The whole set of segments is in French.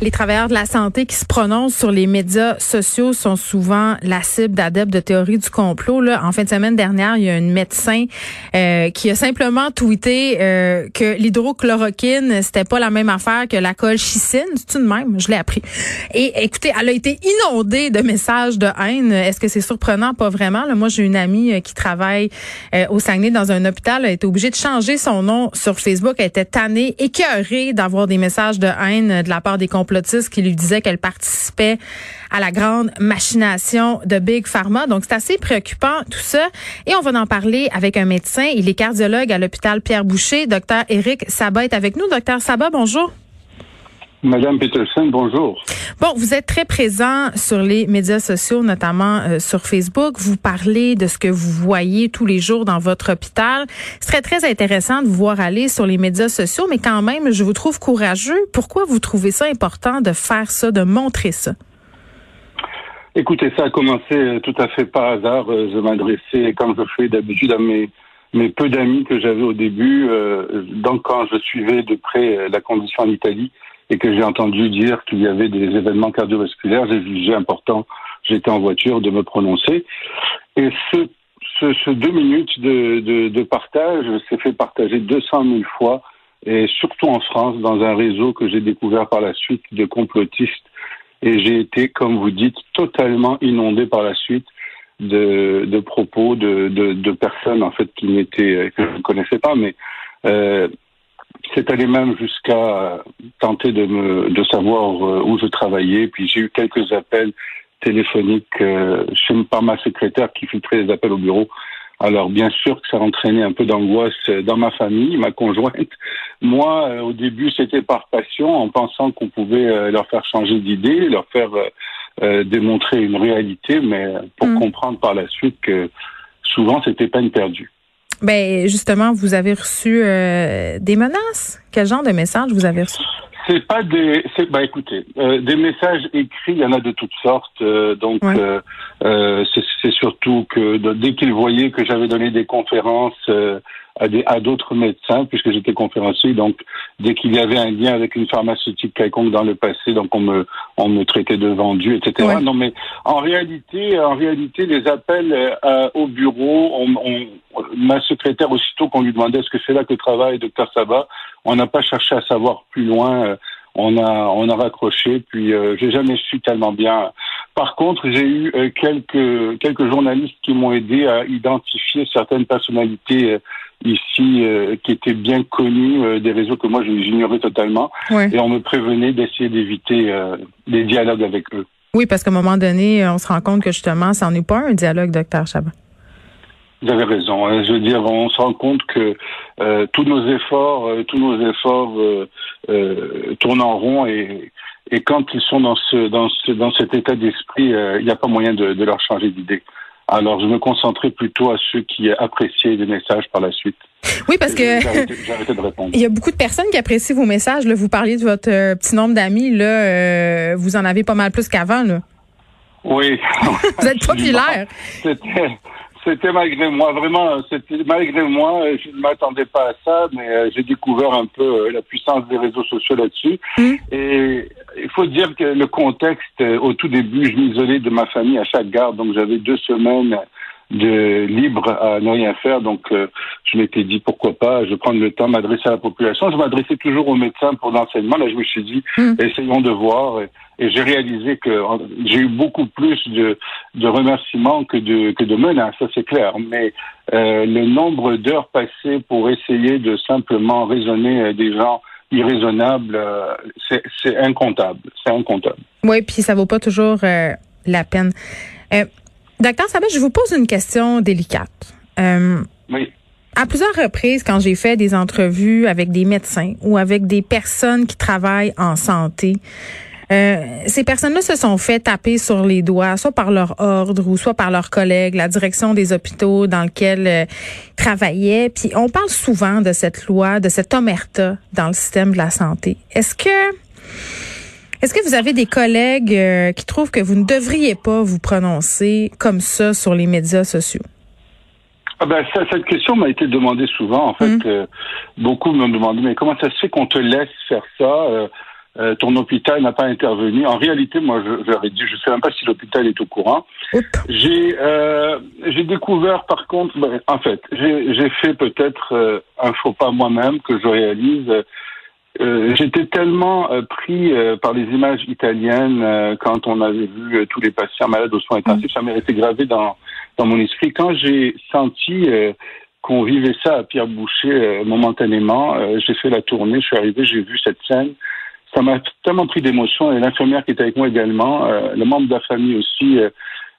Les travailleurs de la santé qui se prononcent sur les médias sociaux sont souvent la cible d'adeptes de théories du complot. Là, en fin de semaine dernière, il y a une médecin euh, qui a simplement tweeté euh, que l'hydrochloroquine, c'était pas la même affaire que la colchicine. C'est une même, je l'ai appris. Et écoutez, elle a été inondée de messages de haine. Est-ce que c'est surprenant? Pas vraiment. Là, moi, j'ai une amie euh, qui travaille au Saguenay dans un hôpital. Elle a été obligée de changer son nom sur Facebook. Elle était tannée, écœurée d'avoir des messages de haine de la part des qui lui disait qu'elle participait à la grande machination de Big Pharma. Donc, c'est assez préoccupant tout ça. Et on va en parler avec un médecin. Il est cardiologue à l'hôpital Pierre Boucher. Docteur Éric Sabat est avec nous. Docteur Sabat, bonjour. Madame Peterson, bonjour. Bon, vous êtes très présent sur les médias sociaux, notamment euh, sur Facebook. Vous parlez de ce que vous voyez tous les jours dans votre hôpital. Ce serait très intéressant de vous voir aller sur les médias sociaux, mais quand même, je vous trouve courageux. Pourquoi vous trouvez ça important de faire ça, de montrer ça? Écoutez, ça a commencé euh, tout à fait par hasard. Euh, je m'adressais, comme je fais d'habitude, à mes, mes peu d'amis que j'avais au début. donc, quand je suivais de près la condition en Italie, et que j'ai entendu dire qu'il y avait des événements cardiovasculaires, j'ai jugé important, j'étais en voiture, de me prononcer. Et ce, ce, ce deux minutes de, de, de partage s'est fait partager 200 000 fois, et surtout en France, dans un réseau que j'ai découvert par la suite de complotistes. Et j'ai été, comme vous dites, totalement inondé par la suite de, de propos de, de, de, personnes en fait qui n'étaient que je ne connaissais pas, mais euh, c'est allé même jusqu'à tenter de me de savoir euh, où je travaillais. Puis j'ai eu quelques appels téléphoniques euh, chez, par ma secrétaire qui filtrait les appels au bureau. Alors bien sûr que ça entraînait un peu d'angoisse dans ma famille, ma conjointe. Moi, euh, au début, c'était par passion, en pensant qu'on pouvait leur faire changer d'idée, leur faire démontrer une réalité, mais pour mmh. comprendre par la suite que souvent c'était peine perdue. Ben justement, vous avez reçu euh, des menaces. Quel genre de messages vous avez reçu C'est pas des. C'est bah écoutez, euh, des messages écrits, il y en a de toutes sortes. Euh, donc c'est surtout que dès qu'ils voyaient que j'avais donné des conférences à d'autres médecins, puisque j'étais conférencier. Donc, dès qu'il y avait un lien avec une pharmaceutique quelconque dans le passé, donc on me, on me traitait de vendu, etc. Non, mais en réalité, en réalité, les appels euh, au bureau, on, on, ma secrétaire, aussitôt qu'on lui demandait est-ce que c'est là que travaille docteur Sabat, on n'a pas cherché à savoir plus loin. Euh, on a on a raccroché puis euh, j'ai jamais su tellement bien. Par contre, j'ai eu euh, quelques quelques journalistes qui m'ont aidé à identifier certaines personnalités euh, ici qui étaient bien connues des réseaux que moi j'ignorais totalement et on me prévenait d'essayer d'éviter des dialogues avec eux. Oui, parce qu'à un moment donné, on se rend compte que justement, ça n'est pas un dialogue, docteur Chabat. Vous avez raison. Je veux dire, on se rend compte que euh, tous nos efforts, euh, tous nos efforts euh, tournent en rond et, et quand ils sont dans ce dans ce dans cet état d'esprit, il n'y a pas moyen de, de leur changer d'idée. Alors, je me concentrais plutôt à ceux qui appréciaient les messages par la suite. Oui, parce que il y a beaucoup de personnes qui apprécient vos messages. Là. Vous parliez de votre petit nombre d'amis. Là, vous en avez pas mal plus qu'avant. Là. Oui. vous êtes populaire. C'était c'était malgré moi, vraiment, c'était malgré moi. Je ne m'attendais pas à ça, mais euh, j'ai découvert un peu euh, la puissance des réseaux sociaux là-dessus. Mmh. Et il faut dire que le contexte, euh, au tout début, je m'isolais de ma famille à chaque garde, donc j'avais deux semaines de libre à ne rien faire. Donc, je m'étais dit pourquoi pas, je vais prendre le temps m'adresser à la population. Je m'adressais toujours aux médecins pour l'enseignement. Là, je me suis dit, mmh. essayons de voir. Et j'ai réalisé que j'ai eu beaucoup plus de, de remerciements que de, que de menaces, ça c'est clair. Mais euh, le nombre d'heures passées pour essayer de simplement raisonner euh, des gens irraisonnables, euh, c'est incontable. C'est incontable. Oui, puis ça vaut pas toujours euh, la peine. Euh, Docteur Sabet, je vous pose une question délicate. oui. À plusieurs reprises, quand j'ai fait des entrevues avec des médecins ou avec des personnes qui travaillent en santé, euh, ces personnes-là se sont fait taper sur les doigts, soit par leur ordre ou soit par leurs collègues, la direction des hôpitaux dans lequel euh, ils travaillaient. Puis on parle souvent de cette loi, de cette omerta dans le système de la santé. Est-ce que est-ce que vous avez des collègues euh, qui trouvent que vous ne devriez pas vous prononcer comme ça sur les médias sociaux? Ah ben, ça, cette question m'a été demandée souvent. En fait, mm. beaucoup me demandé mais comment ça se fait qu'on te laisse faire ça euh, ton hôpital n'a pas intervenu? En réalité, moi, je, ai dit, je ne sais même pas si l'hôpital est au courant. J'ai euh, j'ai découvert, par contre, ben, en fait, j'ai fait peut-être euh, un faux pas moi-même que je réalise. Euh, J'étais tellement pris par les images italiennes quand on avait vu tous les patients malades aux soins intensifs, ça m'est resté gravé dans dans mon esprit. Quand j'ai senti qu'on vivait ça à Pierre Boucher momentanément, j'ai fait la tournée, je suis arrivé, j'ai vu cette scène ça m'a tellement pris d'émotion et l'infirmière qui était avec moi également, euh, le membre de la famille aussi. Euh,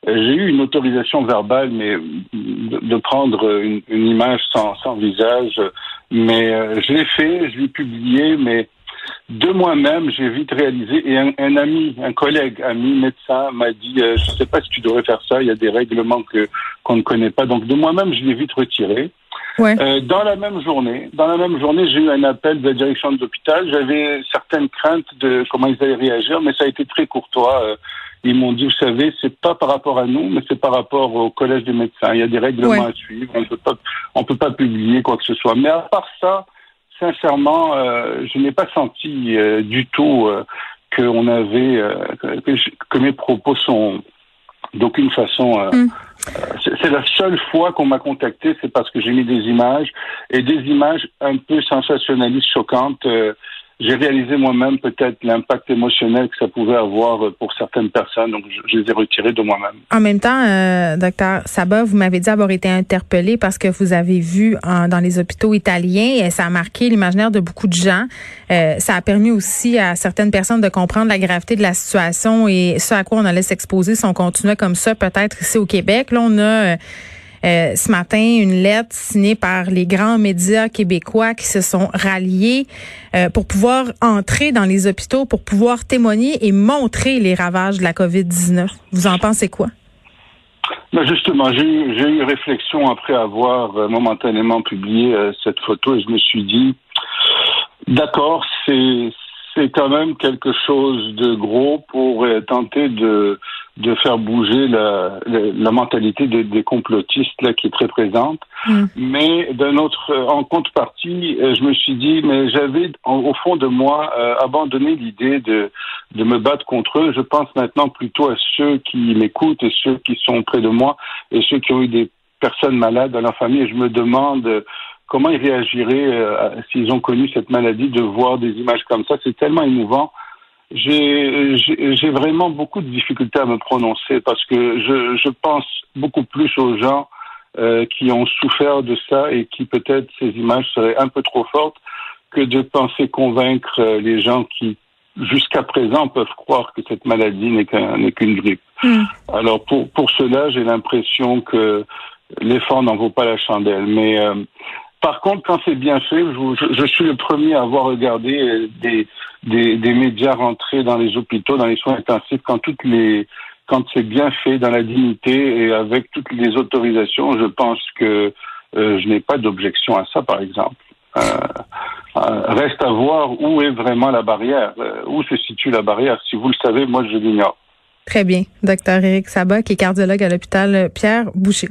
j'ai eu une autorisation verbale, mais de, prendre une, image sans, sans, visage. Mais euh, je l'ai fait, je l'ai publié, mais de moi-même, j'ai vite réalisé. Et un, un, ami, un collègue, ami médecin, m'a dit Je ne sais pas si tu devrais faire ça. Il y a des règlements que qu'on ne connaît pas. Donc de moi-même, je l'ai vite retiré. Euh, dans la même journée, dans la même journée, j'ai eu un appel de la direction de l'hôpital. J'avais certaines craintes de comment ils allaient réagir, mais ça a été très courtois. Euh, ils m'ont dit, vous savez, c'est pas par rapport à nous, mais c'est par rapport au collège des médecins. Il y a des règlements à suivre. On peut pas, on peut pas publier quoi que ce soit. Mais à part ça, sincèrement, euh, je n'ai pas senti du tout qu'on avait que, que, mes propos sont d'aucune façon. Mm. C'est la seule fois qu'on m'a contacté, c'est parce que j'ai mis des images et des images un peu sensationnalistes, choquantes. Euh, j'ai réalisé moi-même peut-être l'impact émotionnel que ça pouvait avoir pour certaines personnes, donc je, les ai retirés de moi-même. En même temps, euh, docteur Sabat, vous m'avez dit avoir été interpellé parce que vous avez vu dans les hôpitaux italiens, et ça a marqué l'imaginaire de beaucoup de gens. Euh, ça a permis aussi à certaines personnes de comprendre la gravité de la situation et ce à quoi on allait s'exposer si on continuait comme ça, peut-être ici au Québec. Là, on a euh, euh, ce matin une lettre signée par les grands médias québécois qui se sont ralliés euh, pour pouvoir entrer dans les hôpitaux, pour pouvoir témoigner et montrer les ravages de la COVID-19. Vous en pensez quoi? Ben justement, j'ai eu, une réflexion après avoir euh, momentanément publié cette photo et je me suis dit, d'accord, c'est c'est quand même quelque chose de gros pour tenter de de faire bouger la, la, mentalité des, complotistes là qui est très présente. Mm. Mais d'un autre, en contrepartie, euh, je me suis dit, mais j'avais au fond de moi euh, abandonné l'idée de de me battre contre eux. Je pense maintenant plutôt à ceux qui m'écoutent et ceux qui sont près de moi et ceux qui ont eu des personnes malades dans leur famille. Et je me demande comment ils réagiraient euh, s'ils ont connu cette maladie de voir des images comme ça. C'est tellement émouvant j'ai vraiment beaucoup de difficultés à me prononcer parce que je, je pense beaucoup plus aux gens euh, qui ont souffert de ça et qui peut-être ces images seraient un peu trop fortes que de penser convaincre euh, les gens qui jusqu'à présent peuvent croire que cette maladie n'est qu'une grippe. Hmm. Alors pour pour cela, j'ai l'impression que l'effort n'en vaut pas la chandelle. Mais euh, par contre, quand c'est bien fait, je, suis le premier à avoir regardé des, des, médias rentrer dans les hôpitaux, dans les soins intensifs, quand c'est bien fait dans la dignité et avec toutes les autorisations, je pense que euh, je n'ai pas d'objection à ça, par exemple. Euh, euh, reste à voir où est vraiment la barrière, où se situe la barrière. Si vous le savez, moi je l'ignore. Très bien. Docteur Éric Sabat, qui est cardiologue à l'hôpital Pierre Boucher.